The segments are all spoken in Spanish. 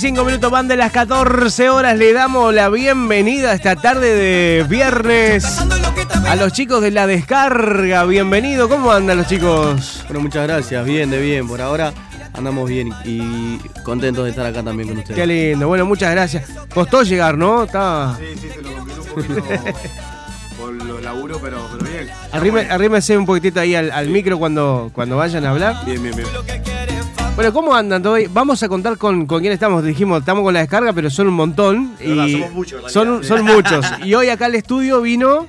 35 minutos van de las 14 horas. Le damos la bienvenida esta tarde de viernes a los chicos de la descarga. Bienvenido. ¿Cómo andan los chicos? Bueno, muchas gracias. Bien, de bien. Por ahora andamos bien y contentos de estar acá también con ustedes. Qué lindo. Bueno, muchas gracias. Costó llegar, ¿no? Está... Sí, sí, se lo complicó un poquito por los laburo, pero, pero bien. Arrime, arrímese un poquitito ahí al, al micro cuando, cuando vayan a hablar. Bien, bien, bien. Bueno, ¿cómo andan todo? Vamos a contar con, con quién estamos. Dijimos, estamos con la descarga, pero son un montón. Verdad, y somos muchos, Son, son muchos. Y hoy acá al estudio vino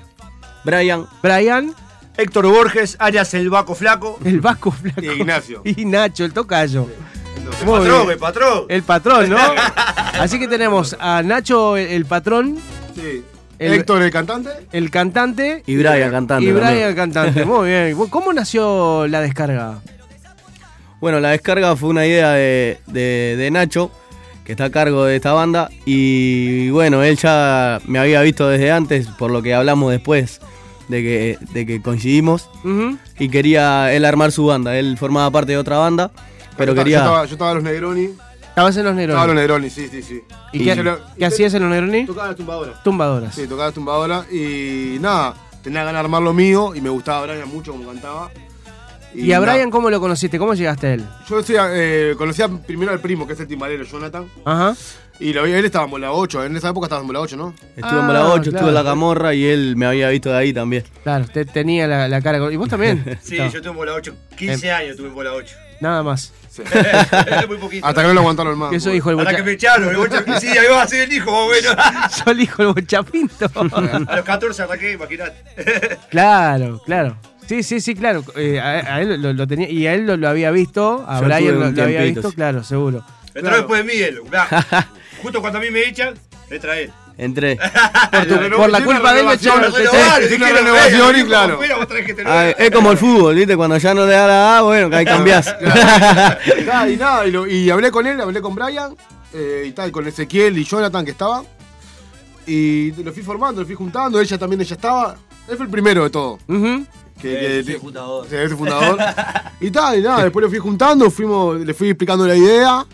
Brian, Brian, Héctor Borges, alias el Baco Flaco. el Vasco Flaco. Y Ignacio. Y Nacho, el tocayo. Entonces, Muy patrón, bien. el patrón. El patrón, ¿no? Así que tenemos a Nacho, el, el patrón, Sí. El- Héctor, el cantante. el cantante y Brian cantando. y Brian, el cantante. Muy bien. ¿Cómo nació la descarga? Bueno, la descarga fue una idea de, de- de Nacho, que está a cargo de esta banda. Y bueno, él ya me había visto desde antes, por lo que hablamos después de que, de que coincidimos. Y quería él armar su banda. Él formaba parte de otra banda, pero Yo estaba- quería. Yo estaba, yo estaba en los Negroni. ¿Estabas en los Estaba en los? Negroni, sí, sí, sí. ¿Y, Y qué, lo- qué hacías en los Negrones? Tocaba la tumbadora. Tumbadoras. Sí, tocaba la tumbadora. Y nada, tenía ganas de armar lo mío. Y me gustaba Brian mucho como cantaba. ¿Y a nada, Brian cómo lo conociste? ¿Cómo llegaste a él? Yo decía, eh, conocía primero al primo, que es el timbalero, Jonathan. Ajá. Y lo vi, él estaba en bola 8. En esa época estaba en bola 8, ¿no? Estuve en Ah, Bola 8, claro. estuve en La Camorra y él me había visto de ahí también. Claro, usted tenía la, la cara. con- ¿Y vos también? Sí, Estaba. yo tuve en bola 8. 15 años tuve en bola 8. Nada más. Sí. Muy poquito. Hasta que no lo aguantaron más. Eso dijo el Hasta que me echaron, el bocha- Sí, ahí va a ser el hijo, más o menos. Yo dijo el bochapinto. A los 14 arranqué, imaginate. claro, claro. Sí, sí, sí, claro. Eh, a, a él lo, lo tenía y a él lo, lo había visto, a Yo Brian lo, había visto, sí. claro, seguro. Entró Claro. después de mí él. mirá. Justo cuando a mí me echan, entra él. Entré. Por, tu- por la culpa de él renovación, echaron. Si una quiero, renovación y claro. Ah, es como el fútbol, ¿viste? Cuando ya no le da la A, bueno, que ahí cambiás. Y nada, y, lo- y hablé con él, hablé con Brian, eh, y tal, con Ezequiel y Jonathan que estaban. Y lo fui formando, lo fui juntando, ella también ella estaba. Él fue el primero de todo. Ujú. Que, Eh, que- sí, fundador. Sí, ese fundador. y tal, y nada, después lo fui juntando, fuimos, le fui explicando la idea.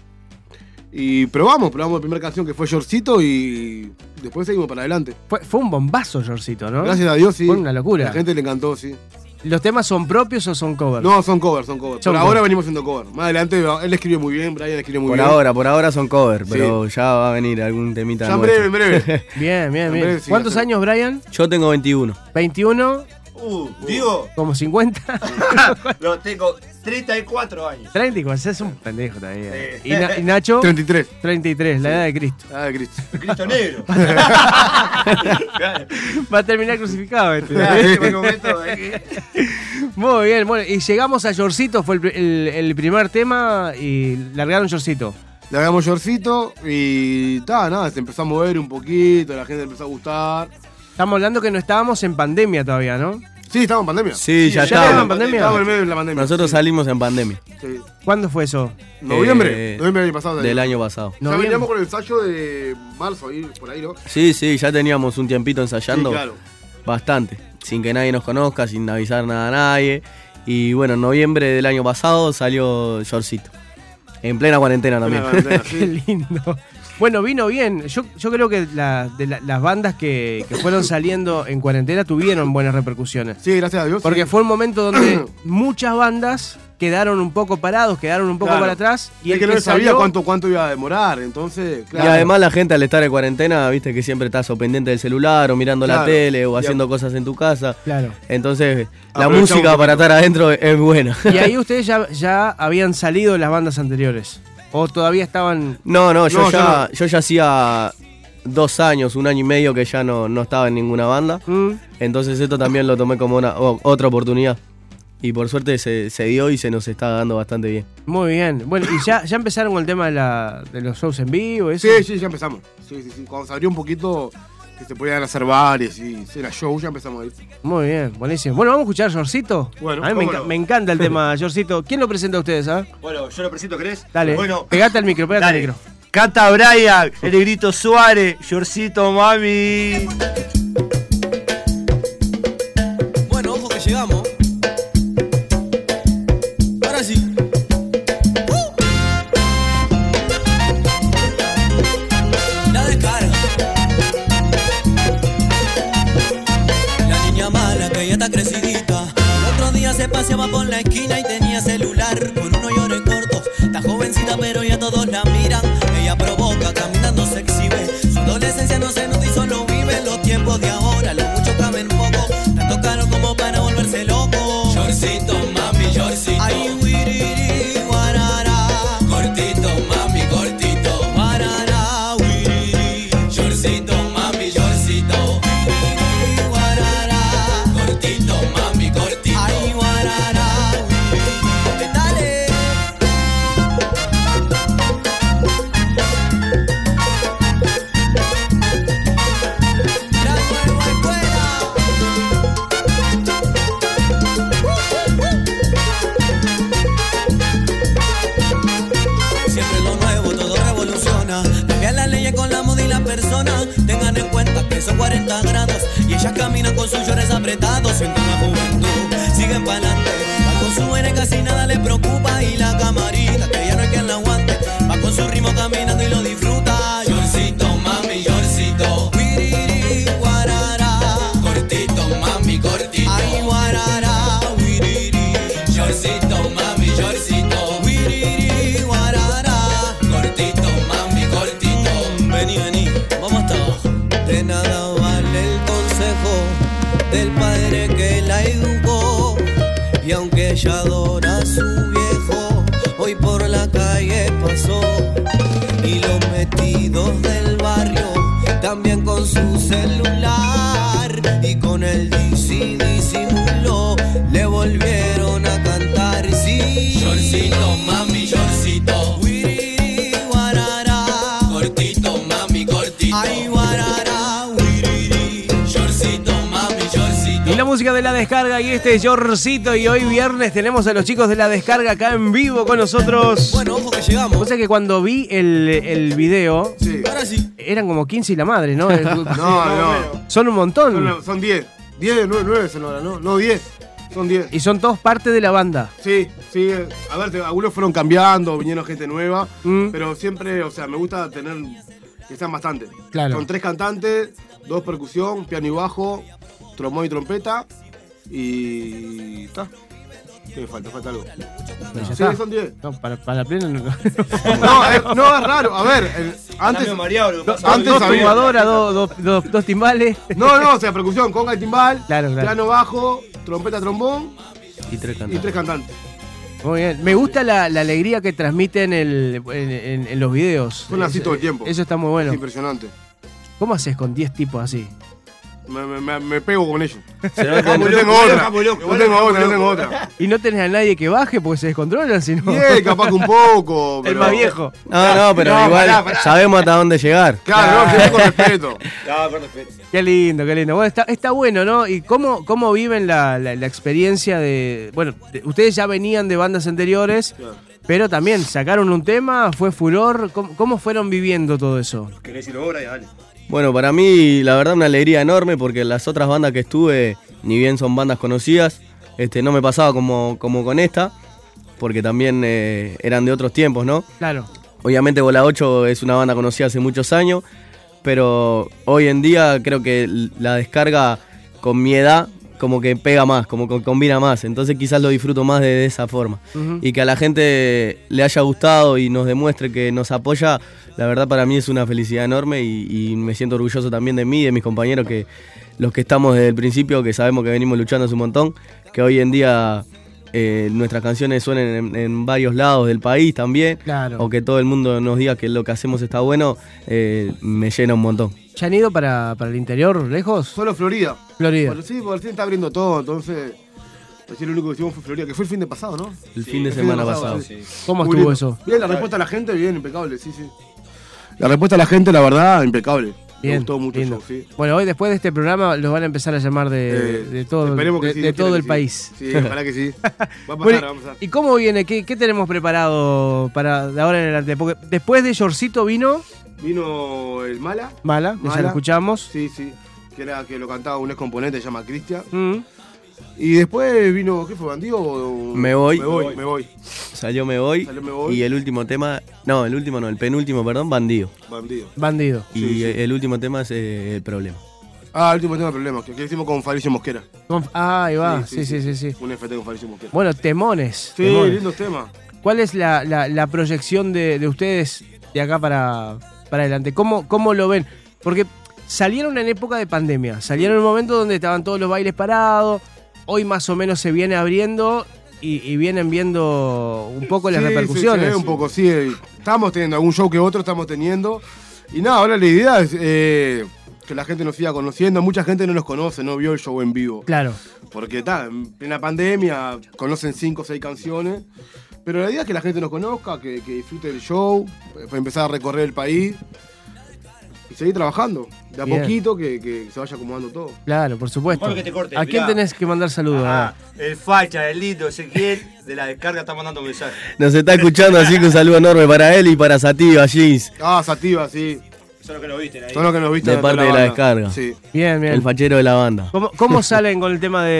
Y probamos, probamos la primera canción que fue Yorcito y después seguimos para adelante. Fue, fue un bombazo, Jorcito, ¿no? Gracias a Dios, sí. Fue una locura. La gente le encantó, sí. ¿Los temas son propios o son covers? No, son covers, son covers. Son por covers. ahora venimos haciendo cover. Más adelante, él escribió muy bien, Brian escribió muy Por bien. ahora, por ahora son cover, Sí. pero ya va a venir algún temita Ya en breve, en breve. Bien, bien, En bien. breve sí, ¿Cuántos años, Brian? Yo tengo 21. 21, Uh, digo, como 50. no, tengo 34 años. 34, es un pendejo todavía. Sí. Y, Na- y Nacho, 33. 33, la edad de Cristo. Ah, Cristo. Cristo negro. Va a terminar crucificado este. este Muy bien, bueno, y llegamos a Yorcito, fue el, pri- el- el primer tema y largaron Yorcito. Le hagamos shortcito y ta, nada, se empezó a mover un poquito, la gente empezó a gustar. Estamos hablando que no estábamos en pandemia todavía, ¿no? Sí, estamos en pandemia. Sí, ya estaban en pandemia. Estábamos en medio de la pandemia. Nosotros sí. salimos en pandemia Sí. ¿Cuándo fue eso? Noviembre. Eh, noviembre del año pasado. del año pasado. Ya Noviembre. veníamos con el ensayo de marzo, ahí, por ahí, ¿no? Sí, sí, ya teníamos un tiempito ensayando Sí, claro. bastante, sin que nadie nos conozca, sin avisar nada a nadie. Y bueno, en noviembre del año pasado salió Shortcito. En plena cuarentena también. Cuarentena, Qué lindo. Bueno, vino bien. Yo, yo creo que la- de la- las bandas que, que fueron saliendo en cuarentena tuvieron buenas repercusiones. Sí, gracias a Dios. Porque sí. fue un momento donde muchas bandas quedaron un poco parados, quedaron un poco Claro. para atrás. Y es el que no que sabía salió- cuánto, cuánto iba a demorar, entonces, Y claro. además la gente al estar en cuarentena, viste que siempre estás o pendiente del celular o mirando la tele o Y haciendo cosas en tu casa. Claro. Entonces la música para estar adentro es buena. Y ahí ustedes ya, ya habían salido las bandas anteriores. O todavía estaban. No, no, yo, No, yo ya, yo ya hacía dos años, un año y medio que ya no, no estaba en ninguna banda. Mm, Entonces esto también lo tomé como una o- otra oportunidad. Y por suerte se, se dio y se nos está dando bastante bien. muy bien. Bueno, y ya, ya empezaron con el tema de, la, de los shows en vivo. Eso. Sí, sí, ya empezamos. Sí, sí, sí. Cuando se abrió un poquito, que se podían hacer bares y era show, ya empezamos ahí. Muy bien, buenísimo. Bueno, vamos a escuchar Yorcito. Bueno, a mí me, cómo enca- no. me encanta el tema Yorcito. ¿Quién lo presenta a ustedes, ah? Bueno, yo lo presento, ¿querés? Dale, Bueno, pegate al micro, pegate al micro. Canta Brian, el negrito Suárez, Yorcito Mami. Ella está crecidita. El otro día se paseaba por la esquina y tenía celular con unos llores cortos. Está jovencita, pero ya todos la miran. Cambiar las leyes con la moda y la persona. Tengan en cuenta que son 40 grados. Y ellas caminan con sus llores apretados. Sienten la juventud, siguen para adelante. Va con su eres, casi nada le preocupa. Y la camarita, que ya no hay quien la aguante. Va con su ritmo caminando ella adora a su viejo, hoy por la calle pasó. Y los metidos del barrio, también con su celular. Música de la descarga y este es Yorcito y hoy viernes tenemos a los chicos de la descarga acá en vivo con nosotros. Bueno, ojo que llegamos. O sea que cuando vi el, el video, Sí. Ahora sí. eran como 15 y la madre, ¿no? No, no. Son un montón. Son, son 10. 10, 9, 9 son ahora, ¿no? No, 10. Son 10. Y son todos parte de la banda. Sí, sí. eh, A ver, algunos fueron cambiando, vinieron gente nueva. Mm. Pero siempre, o sea, me gusta tener que sean bastantes. Claro. Son tres cantantes, dos percusión, piano y bajo, trombón y trompeta. Y. ¿Está? ¿Qué me falta? Falta algo. Pero ya Sí, está. son 10. No, para, para la plena no. No, es, no, es raro. A ver, el- antes. Antes dos tubadoras, dos, dos, dos- dos timbales. No, no, o sea, percusión, conga y timbal, Claro, claro. piano bajo, trompeta, trombón Y tres y cantantes. tres cantantes. Muy bien. Me gusta la, la alegría que transmiten el- en, en- en los videos. Son así todo el tiempo. Eso está muy bueno. Es impresionante. ¿Cómo haces con 10 tipos así? Me, me- me- me pego con ellos. No tengo otra. No tengo otra, no tengo otra. Y no tenés a nadie que baje porque se descontrolan, sino. Él, capaz que un poco. el pero- más viejo. No, no, pero No, igual pará, pará. sabemos hasta dónde llegar. Claro, no, con respeto. Qué lindo, qué lindo. Bueno, está, está bueno, ¿no? ¿Y cómo, cómo viven la, la- la experiencia de. Bueno, de- ustedes ya venían de bandas anteriores, Claro. pero también sacaron un tema, fue furor. ¿Cómo, cómo fueron viviendo todo eso? ¿Querés decirlo ahora? Dale. Bueno, para mí la verdad una alegría enorme porque las otras bandas que estuve, ni bien son bandas conocidas, este, no me pasaba como, como con esta, porque también eh, eran de otros tiempos, ¿no? Claro. Obviamente Bola 8 es una banda conocida hace muchos años, pero hoy en día creo que la descarga con mi edad como que pega más, como que combina más, entonces quizás lo disfruto más de, de esa forma. Y que a la gente le haya gustado y nos demuestre que nos apoya, la verdad para mí es una felicidad enorme y, y me siento orgulloso también de mí y de mis compañeros que los que estamos desde el principio, que sabemos que venimos luchando hace un montón, que hoy en día eh, nuestras canciones suenen en, en varios lados del país también, Claro. o que todo el mundo nos diga que lo que hacemos está bueno, eh, me llena un montón. ¿Ya han ido para, para el interior, lejos? Solo Florida. Florida. Bueno, sí, porque el fin está abriendo todo, entonces. Recién lo único que hicimos fue Florida, que fue el fin de pasado, ¿no? El fin de el fin semana de pasado. pasado, sí. ¿Cómo Muy estuvo lindo. eso? Bien, la respuesta de la gente, bien, impecable, sí, sí. La respuesta de la gente, la verdad, impecable. Bien, Me gustó mucho show, sí. Bueno, hoy después de este programa los van a empezar a llamar de, Eh, de todo, que de, sí, de Dios todo el sí. país. Sí, ojalá que sí. Va a pasar, Bueno, va a pasar. ¿Y cómo viene? ¿Qué, qué tenemos preparado para de ahora en adelante? Porque después de Yorcito vino Vino el Mala, Mala, que ya lo escuchamos. sí, sí, que era que lo cantaba un ex componente, se llama Cristian. Mm. Y después vino, ¿qué fue, Bandido? o- Me voy. Me voy, me voy. Salió Me Voy, Salió Me Voy. y el último tema, no, el último no, el penúltimo, perdón, Bandido. Bandido. Bandido. Y Sí, sí. el último tema es eh, El Problema. Ah, el último tema de problemas, que, que hicimos con Fabricio Mosquera. Con- ah, ahí va, sí, sí, sí, sí. Un FT con Fabricio Mosquera. Bueno, temones. Sí, temones. lindos temas. ¿Cuál es la, la- la proyección de, de ustedes de acá para, para adelante? ¿Cómo, ¿Cómo lo ven? Porque salieron en época de pandemia, salieron en un momento donde estaban todos los bailes parados, hoy más o menos se viene abriendo y, y vienen viendo un poco las Sí, sí, repercusiones. ve un poco, sí. Estamos teniendo algún show que otro estamos teniendo. Y nada, ahora la idea es eh, que la gente nos siga conociendo. Mucha gente no nos conoce, no vio el show en vivo. Claro, Porque está, en plena pandemia conocen cinco o seis canciones. Pero la idea es que la gente nos conozca, que, que disfrute del show, empezar a recorrer el país y seguir trabajando. De a Bien. poquito que, que se vaya acomodando todo. claro, por supuesto. Mejor que te cortes, ¿A quién mirá. tenés que mandar saludos? Ah, el facha, el lindo Ezequiel de la descarga está mandando mensajes. Nos está escuchando, así que un saludo enorme para él y para Sativa Jeans, Ah, Sativa, sí. Eso es lo que lo viste ahí. Son los que nos viste De parte de la banda. descarga. Sí. Bien, bien. el fachero de la banda. ¿Cómo, cómo salen con el tema de,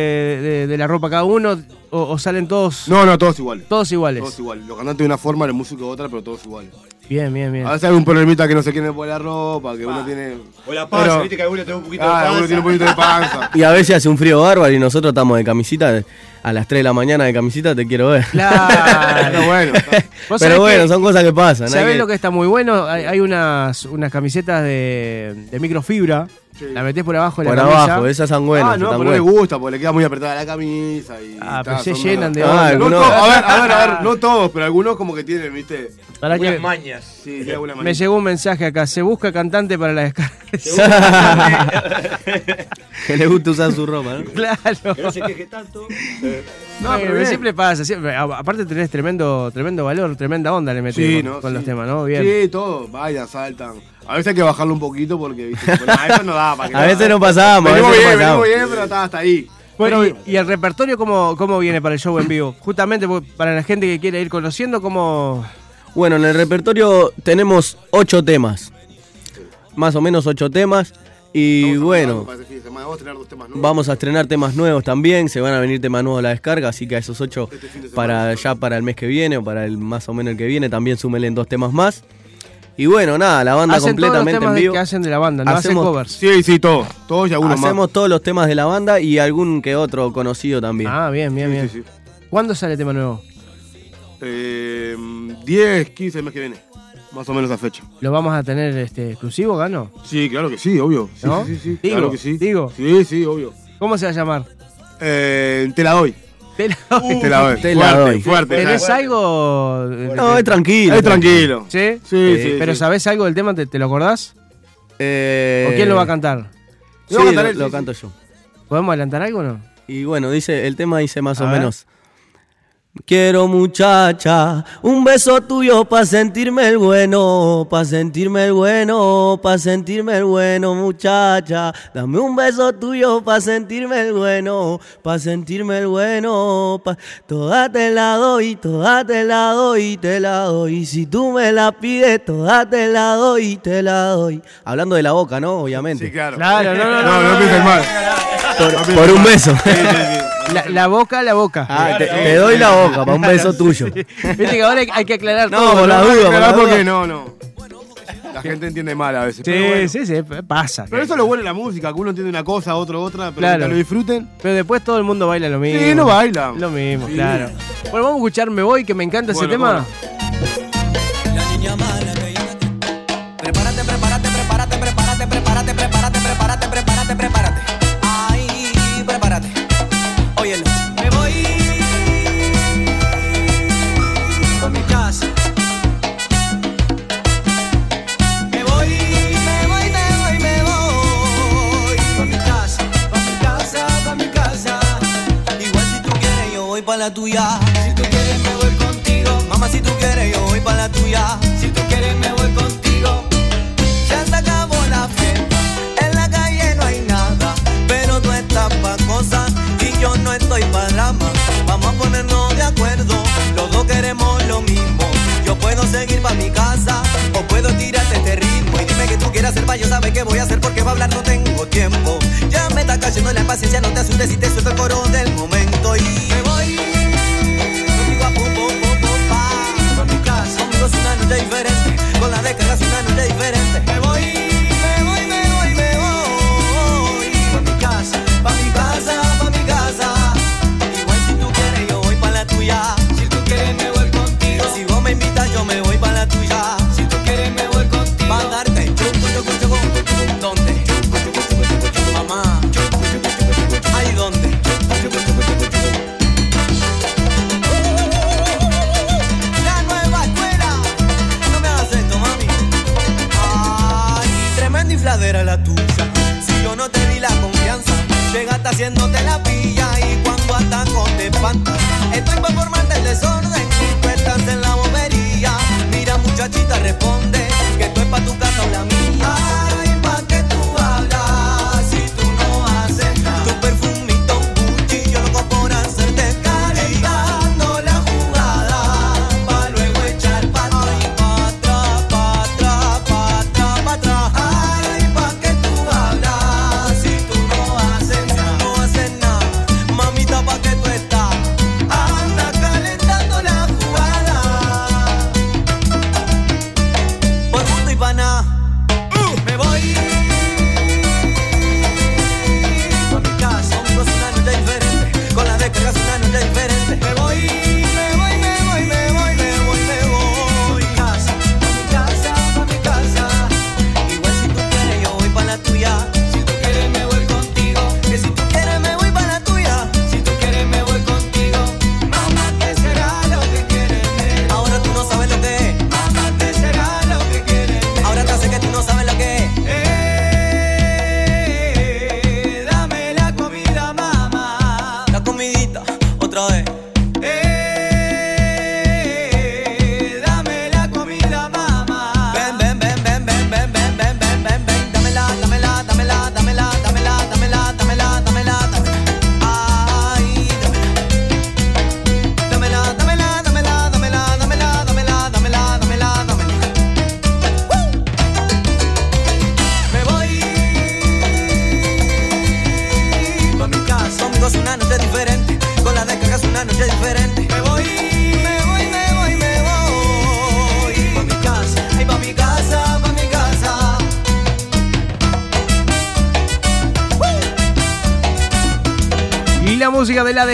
de- de la ropa cada uno? ¿O, o salen todos, No, no, todos iguales. todos iguales? Todos iguales. Los cantantes de una forma, los músicos de otra, pero todos iguales. Bien, bien, bien. A veces hay un problemita que no se quieren poner la ropa, que uno tiene. O la panza, Pero- viste que alguno tiene un poquito de Ah, panza. uno tiene un poquito de panza. Y a veces hace un frío bárbaro y nosotros estamos de camisita. A las 3 de la mañana de camisita te quiero ver. Claro. Pero bueno. Pero bueno, que- son cosas que pasan. ¿Sabés que- lo que está muy bueno? Hay, hay unas, unas camisetas de, de microfibra. Sí. La metés por abajo de Por la camisa. abajo, esas son buenas. ah, no, pero no le gusta, porque le queda muy apretada la camisa. Y, Ah, pero se llenan de Ah. No algunos- a ver, a ver, a ver, no todos, pero algunos como que tienen, viste. Para que mañas. Sí, tiene alguna me llegó un mensaje acá. Se busca cantante para la descarga. Que le gusta usar su ropa, ¿no? claro. Que no se queje tanto. No, Bueno, pero bien. siempre pasa. siempre- aparte tenés tremendo, tremendo valor, tremenda onda le metés Sí, con, ¿no? con Sí. los temas, ¿no? Bien. Sí, todos, bailan, saltan. A veces hay que bajarlo un poquito porque, viste, bueno, a eso no da para que A veces no pasamos, a Venimos veces no bien, venimos pasamos. bien, pero está hasta ahí. Bueno, y, y el repertorio cómo, cómo viene para el show en vivo? Justamente por- para la gente que quiere ir conociendo, ¿cómo...? Bueno, en el repertorio tenemos ocho temas. Más o menos ocho temas. Y bueno, Vamos a tener dos temas nuevos. vamos a estrenar temas nuevos también. Se van a venir temas nuevos a la descarga. Así que a esos ocho Este para ya para el mes que viene o para el más o menos el que viene también súmenle dos temas más. Y bueno, nada, la banda hacen todos los completamente temas en vivo. que hacen de la banda, no hacen Hacemos- covers. Sí, sí, todos. Todos y algunos Hacemos más. todos los temas de la banda y algún que otro conocido también. Ah, bien, bien, Sí, bien. sí, sí. ¿Cuándo sale el tema nuevo? Eh, 10, 15 el mes que viene. Más o menos esa fecha. ¿Lo vamos a tener este, exclusivo, Gano? Sí, claro que sí, obvio. Sí, ¿No? sí, sí, sí. Digo, claro que sí. digo. Sí, sí, obvio. ¿Cómo se va a llamar? Eh, te la doy. Te la- te la doy. te la fuerte, doy. fuerte. ¿Tenés algo? No, es tranquilo. Es tranquilo. ¿Sí? Sí, sí. ¿Pero sí. sabés algo del tema? ¿Te, te lo acordás? Eh, ¿O quién lo va a cantar? Sí, Lo va a cantar lo, él, lo sí, canto yo. ¿Podemos adelantar algo o no? Y bueno, dice, el tema dice más A o ver. menos. Quiero muchacha, un beso tuyo pa' sentirme el bueno, pa' sentirme el bueno, pa' sentirme el bueno, muchacha. Dame un beso tuyo pa' sentirme el bueno, pa' sentirme el bueno. Pa... Toda te la doy, toda te la doy, te la doy. Si tú me la pides, toda te la doy, te la doy. Hablando de la boca, ¿no? Obviamente. Sí, claro. Claro, no, no, no, No, no, no pienses mal. por, por un beso. Sí, sí. La, la boca, la boca. Ah, te, te doy la boca para un beso tuyo. Viste que ahora hay, hay que aclarar No, todo. por la duda, por la duda. porque no, no. La gente entiende mal a veces. pero Sí, bueno. sí, sí, pasa. Pero eso es lo bueno de la música, que uno entiende una cosa, otro otra, pero Claro. que lo disfruten. Pero después todo el mundo baila lo mismo. Sí, no bailan. Lo mismo, Sí. claro. Bueno, vamos a escuchar Me Voy, que me encanta ese tema. Si tú quieres me voy contigo. Mamá, si tú quieres yo voy pa' la tuya. Si tú quieres me voy contigo. Ya se acabó la fiesta. En la calle no hay nada. Pero tú estás pa' cosas y yo no estoy pa' drama. Vamos a ponernos de acuerdo. Los dos queremos lo mismo. Yo puedo seguir pa' mi casa o puedo tirarte este ritmo. Y dime que tú quieras hacer pa' yo saber qué voy a hacer porque va a hablar no tengo tiempo. Ya me está cayendo la paciencia, no te asustes si te suelto el coro del momento. Y me voy.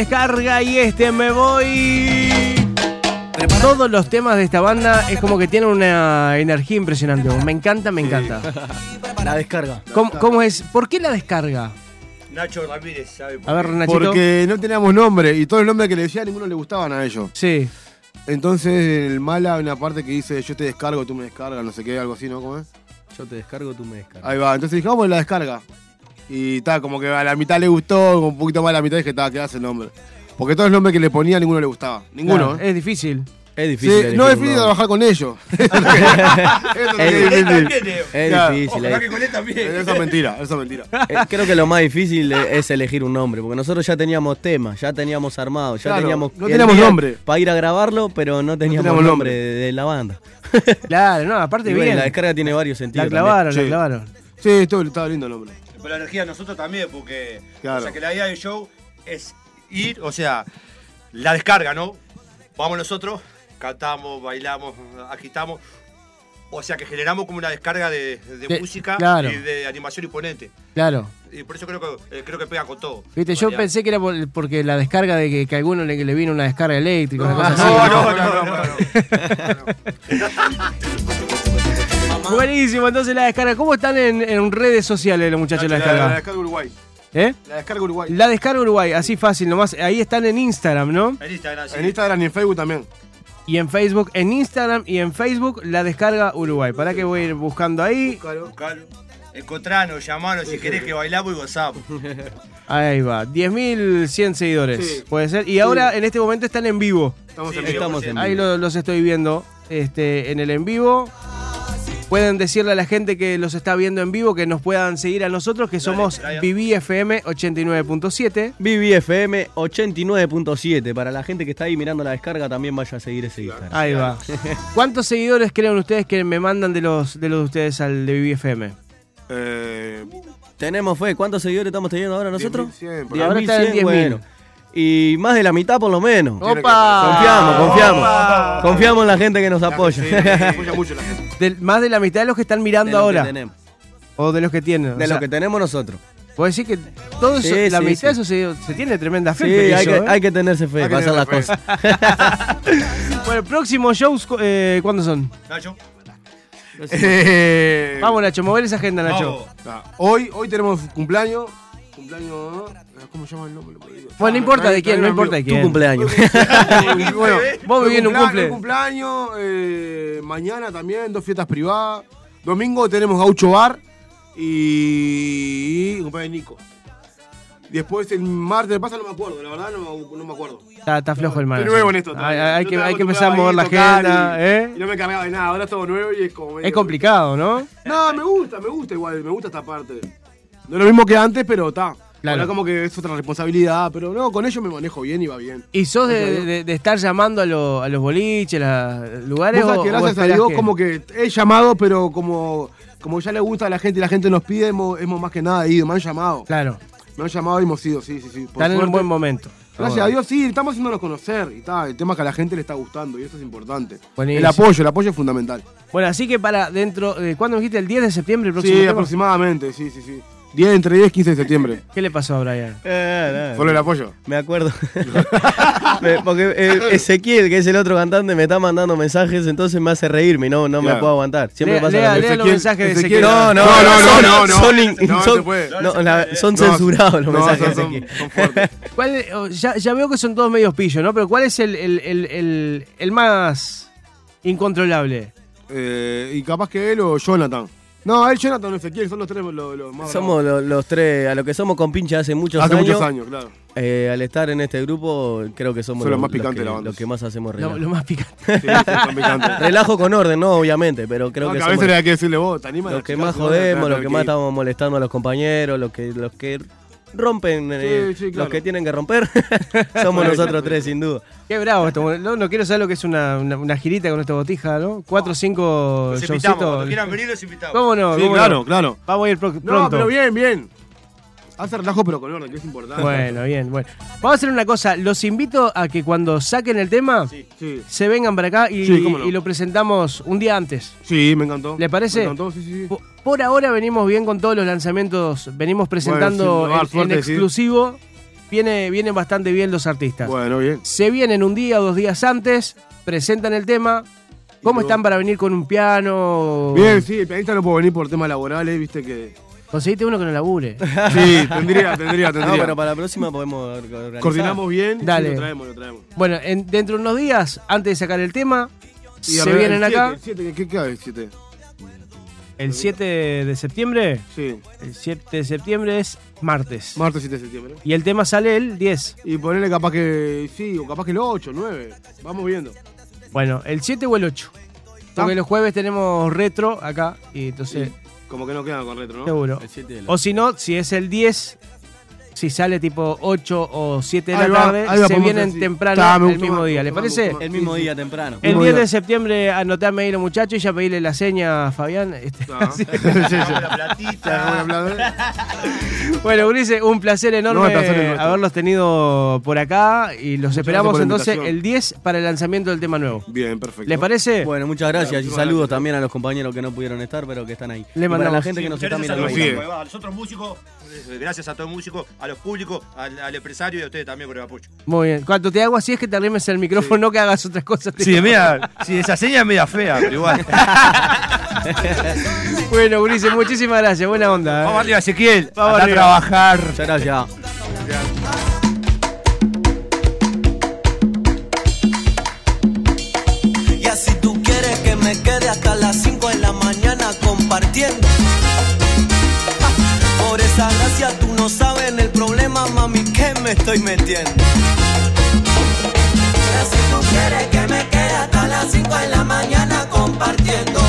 Descarga y este me voy. Todos los temas de esta banda es como que tienen una energía impresionante. Me encanta, me encanta. La descarga. ¿Cómo, cómo es? ¿Por qué la descarga? Nacho Ramírez, ¿sabe? por A ver? Nachito. Porque no teníamos nombre y todos los nombres que le decía a ninguno le gustaban a ellos. Sí. Entonces el mala hay una parte que dice yo te descargo, tú me descargas, no sé qué, algo así, ¿no? ¿Cómo es? Yo te descargo, tú me descargas. Ahí va, entonces dije, vamos a la descarga. Y está, como que a la mitad le gustó, un poquito más a la mitad dije, está, quedás el nombre. Porque todos los nombres que le ponía ninguno le gustaba. Ninguno. Claro, ¿eh? es difícil. Es Sí, difícil. elegir no es difícil trabajar con ellos. Eso es difícil. también. Es difícil. Ojalá es- que con él también. Eso es mentira, eso es mentira. Eh, Creo que lo más difícil es elegir un nombre, porque nosotros ya teníamos temas, ya teníamos armado, ya Claro, teníamos no teníamos nombre. para ir a grabarlo, pero no teníamos, teníamos nombre nombre. de, de la banda. Claro, no, aparte Y bueno, bien. la descarga tiene varios La sentidos. clavaron, la Sí. clavaron. Sí, estaba lindo el nombre. Pero la energía de nosotros también, porque. Claro. O sea, que la idea del show es ir, o sea, la descarga, ¿no? Vamos nosotros, cantamos, bailamos, agitamos. O sea, que generamos como una descarga de, de De- música claro. y de animación imponente. Claro. Y por eso creo que, eh, creo que pega con todo. Viste, yo pensé que era por- porque la descarga de que, que a alguno le, le vino una descarga eléctrica, una cosa así. no, no, no, no, no. Buenísimo, entonces la descarga. ¿Cómo están en, en redes sociales los muchachos de la La, descarga? descarga Uruguay. ¿Eh? La descarga Uruguay. La descarga Uruguay, así fácil nomás. Ahí están en Instagram, ¿no? En Instagram, sí. En Instagram y en Facebook también. Y en Facebook, en Instagram y en Facebook, la descarga Uruguay. Para que voy a ir buscando ahí. Buscalo. Encontranos, llamanos si querés que bailamos y gozamos. Ahí va, 10.100 seguidores, Sí. puede ser. Y ahora en este momento están en vivo. Estamos Sí, en vivo. Estamos en Ahí vivo. lo- los estoy viendo este, en el en vivo. Pueden decirle a la gente que los está viendo en vivo que nos puedan seguir a nosotros, que somos Brian. Vivi FM 89.7. Vivi FM 89.7. Para la gente que está ahí mirando la descarga, también vaya a seguir ese Instagram. Ahí va. ¿Cuántos seguidores creen ustedes que me mandan de los de los de ustedes al de Vivi FM? Eh, Tenemos fe. ¿Cuántos seguidores estamos teniendo ahora nosotros? 10.100, por ahí. Ahora están en 10.100, 10.000. bueno. Y más de la mitad por lo menos. ¡Opa! Confiamos, confiamos. ¡Opa! Confiamos en la gente que nos apoya. Sí, apoya mucho la gente. Del- más de la mitad de los que están De mirando ahora. tenemos. O de los que tienen. De o sea, lo que tenemos nosotros. Puedo decir que todo eso, Sí, la sí, mitad sí. de eso se, se tiene tremenda fe. Sí, hay eso, que, ¿eh? hay que tenerse fe Hay hacer las cosas. Bueno, próximos shows, eh, ¿cuándo son? Nacho, Eh, Vamos, Nacho, mover esa agenda, Nacho. vamos. Hoy, hoy tenemos cumpleaños. Cumpleaños. ¿no? ¿Cómo se llama el nombre? Bueno, no importa de quién, no importa de Tu quién. cumpleaños. bueno, Vos viviendo un cumpleaños, cumple. cumpleaños, eh, mañana también, dos fiestas privadas. Domingo tenemos Gaucho Bar y cumpleaños de Nico. Después el martes pasa no me acuerdo, la verdad no, no me acuerdo. Está, está flojo el mar. Estoy nuevo en esto. Hay, que, hay que empezar a mover la agenda, y- ¿eh? Y no me cargaba de nada, ahora es todo nuevo y es como Es complicado, ¿no? No, me gusta, me gusta igual, me gusta esta parte. No es lo mismo que antes, pero está. Claro. Ahora como que es otra responsabilidad, pero no, con ello me manejo bien y va bien. ¿Y sos de, estar llamando a, lo- a los boliches, a los lugares? Vos o- que o gracias a Dios que- como que he llamado, pero como, como ya le gusta a la gente y la gente nos pide, hemos, hemos más que nada ido, me han llamado. Claro, Me han llamado y hemos ido, sí, sí, sí. por están en un buen momento. Gracias a Dios, sí, estamos haciéndonos conocer y tal. El tema es que a la gente le está gustando y eso es importante. Buenísimo. El apoyo, el apoyo es fundamental. Bueno, así que para dentro, de ¿cuándo me dijiste? ¿El 10 de septiembre el próximo Sí, tema? aproximadamente, sí, sí, sí. 10, entre 10 y 15 de septiembre. ¿Qué le pasó a Brian? Eh, no, Solo el apoyo. Me acuerdo. Me- Porque eh, Ezequiel, que es el otro cantante, me está mandando mensajes, entonces me hace reírme y no, no me Claro. puedo aguantar. Siempre Lea- pasa lea- lo lea mismo. los mensajes de Ezequiel- Ezequiel. No, no, No, no, son- no, no, son in- no, son- la- son No, censurados los no, mensajes son- de son- Ezequiel. son fuertes. ¿Cuál ya, ya veo que son todos medios pillos, ¿no? Pero ¿cuál es el, el- el- el- el más incontrolable? Eh, y capaz que él o Jonathan. No, él, Jonathan o Ezequiel, son los tres los, los más Somos bravos. lo- los tres, a lo que somos compinches hace muchos Hace años. muchos años, claro. eh, al estar en este grupo, creo que somos Son los los, más picantes que, de la banda. los que más hacemos Lo, relajo. lo más picante. Sí, sí, son picantes. Relajo con orden, no, obviamente, pero creo No, que que a somos veces le hay que decirle vos, ¿te animas? los que más jodemos, los que más estamos molestando a los compañeros, los que, los que rompen, eh, sí, claro. los que tienen que romper, somos nosotros tres, sin duda. Qué bravo esto. No, no quiero saber lo que es una, una, una girita con esta botija, ¿no? Cuatro o cinco Los invitamos, cuando quieran venir los invitamos. ¿Cómo no? Sí, ¿Cómo no? claro, claro. Vamos a ir pro- pronto. No, pero bien, bien. Hace relajo, pero con orden, que es importante. Bueno, bien, bueno. Vamos a hacer una cosa. Los invito a que cuando saquen el tema, Sí, se vengan para acá y, Sí, cómo no. y lo presentamos un día antes. sí, me encantó. ¿Le parece? Me encantó, sí, sí. sí. Po- Por ahora venimos bien con todos los lanzamientos. Venimos presentando Bueno, en- exclusivo. Viene, vienen bastante bien los artistas. Bueno, bien. Se vienen un día o dos días antes, presentan el tema. ¿Cómo están para venir con un piano? Bien, sí, el pianista no puede venir por temas laborales, viste que. Conseguiste uno que no labure. Sí, tendría, tendría, No, tendría. pero para la próxima podemos organizar. Coordinamos bien y Dale. lo traemos, lo traemos. Bueno, en- dentro de unos días, antes de sacar el tema, Y se arregla- vienen el acá. siete, ¿Qué queda el 7? El 7 de septiembre. Sí, El 7 de septiembre es martes. martes 7 de septiembre. Y el tema sale el 10. Y ponerle capaz que sí, o capaz que el 8, 9. Vamos viendo. Bueno, el 7 o el 8. Porque los jueves tenemos retro acá y entonces, Como que no quedan con retro, ¿no? seguro. El siete de la- O si no, si es el 10, si sale tipo 8 o 7 de Ahí la va, tarde, va, se vienen temprano el mismo más, día. ¿Le parece? El mismo día temprano. El Mismo 10 día. de septiembre anotame ahí los muchachos y ya pedirle la seña a Fabián. Este. Sí, bueno, Ulises, un placer enorme No, placer haberlos tenido por acá y los Muchas esperamos entonces el 10 para el lanzamiento del tema nuevo. Bien, perfecto. ¿Le parece? Bueno, muchas gracias y saludos gracias. también a los compañeros que no pudieron estar, pero que están ahí. Le Y para la mandamos. gente que nos está a mirando. los, a otros músicos, gracias a todo el músico, a los públicos, al, al empresario y a ustedes también por el apoyo. Muy bien. Cuando te hago así es que te arrimes el micrófono, no que hagas otras cosas. Sí, mira, sí, esa seña es media fea, pero igual. Bueno, Ulises, muchísimas gracias. Buena onda. ¿eh? Vamos arriba, Ezequiel. Vamos a trabajar. Muchas gracias. Y así tú quieres que me quede hasta las 5 de la mañana compartiendo. Esa gracia tú no sabes el problema, mami, que me estoy metiendo. Y así tú quieres que me quede hasta las 5 de la mañana compartiendo.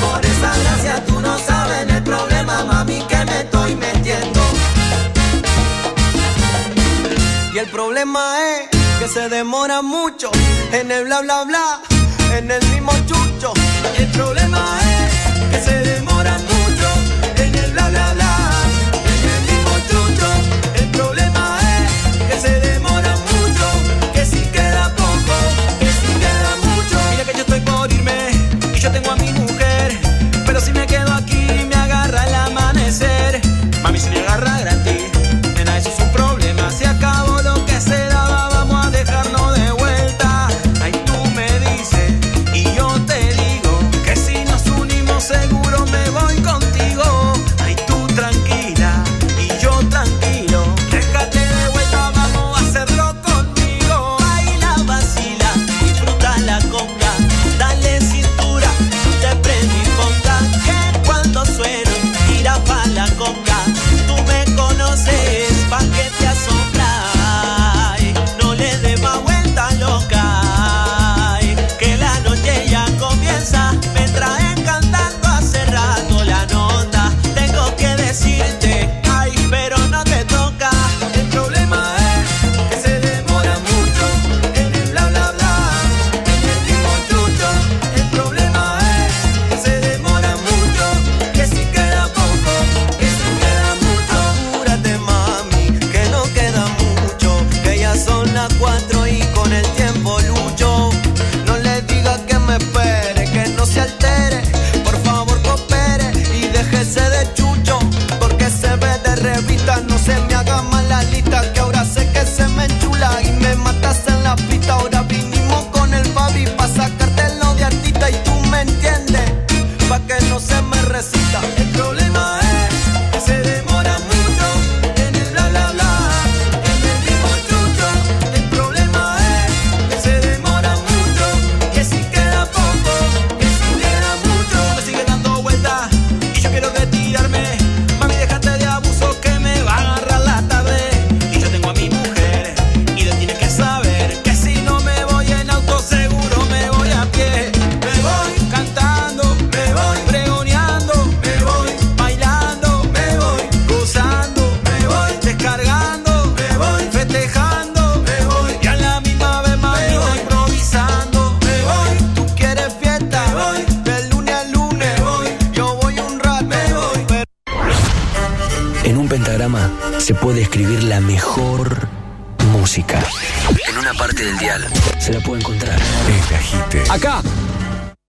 Por esa gracia tú no sabes el problema, mami, que me estoy metiendo. Y el problema es que se demora mucho en el bla bla bla, en el mismo chucho. Y el problema es que se demora